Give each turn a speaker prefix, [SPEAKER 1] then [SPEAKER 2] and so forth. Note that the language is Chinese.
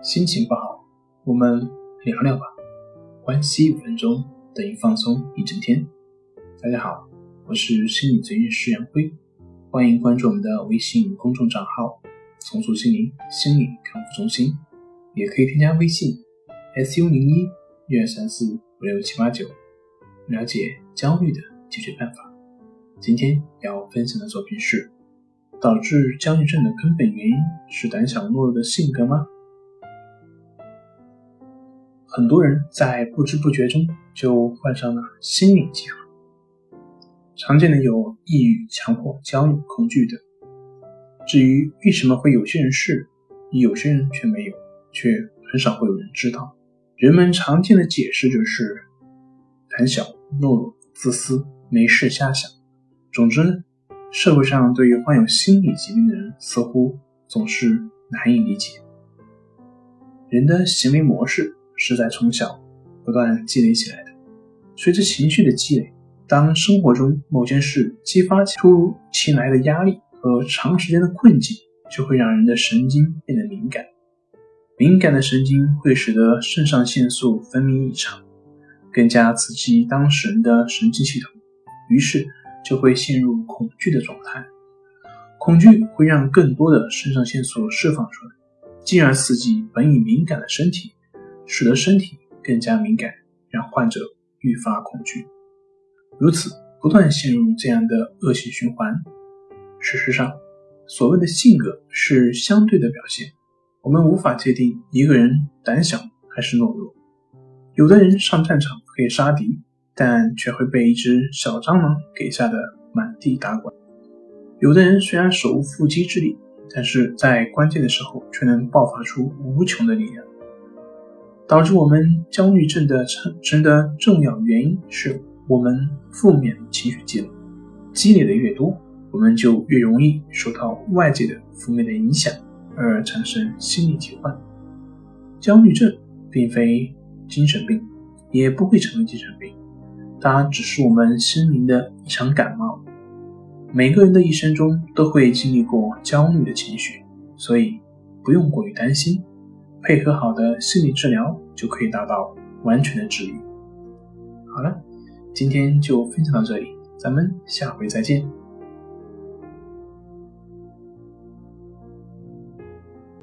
[SPEAKER 1] 心情不好，我们聊聊吧。关系五分钟等于放松一整天。大家好，我是心理咨询师杨辉，欢迎关注我们的微信公众账号“重塑心灵心理康复中心”，也可以添加微信 “su 零一一二三四五六七八九”，了解焦虑的解决办法。今天要分享的作品是：导致焦虑症的根本原因是胆小懦弱的性格吗？很多人在不知不觉中就患上了心理疾病，常见的有抑郁、强迫、焦虑、恐惧等。至于为什么会有些人是，有些人却没有，却很少会有人知道。人们常见的解释就是胆小、懦弱、自私、没事瞎想。总之呢，社会上对于患有心理疾病的人，似乎总是难以理解。人的行为模式。是在从小不断积累起来的。随着情绪的积累，当生活中某件事激发起突如其来的压力和长时间的困境，就会让人的神经变得敏感。敏感的神经会使得肾上腺素分泌异常，更加刺激当事人的神经系统，于是就会陷入恐惧的状态。恐惧会让更多的肾上腺素释放出来，进而刺激本已敏感的身体。使得身体更加敏感，让患者愈发恐惧，如此不断陷入这样的恶性循环。事实上，所谓的性格是相对的表现，我们无法界定一个人胆小还是懦弱。有的人上战场可以杀敌，但却会被一只小蟑螂给吓得满地打滚；有的人虽然手无缚鸡之力，但是在关键的时候却能爆发出无穷的力量。导致我们焦虑症的产生的重要原因是我们负面情绪积累，积累的越多，我们就越容易受到外界的负面的影响，而产生心理疾患。焦虑症并非精神病，也不会成为精神病，它只是我们心灵的一场感冒。每个人的一生中都会经历过焦虑的情绪，所以不用过于担心。配合好的心理治疗，就可以达到完全的治愈。好了，今天就分享到这里，咱们下回再见。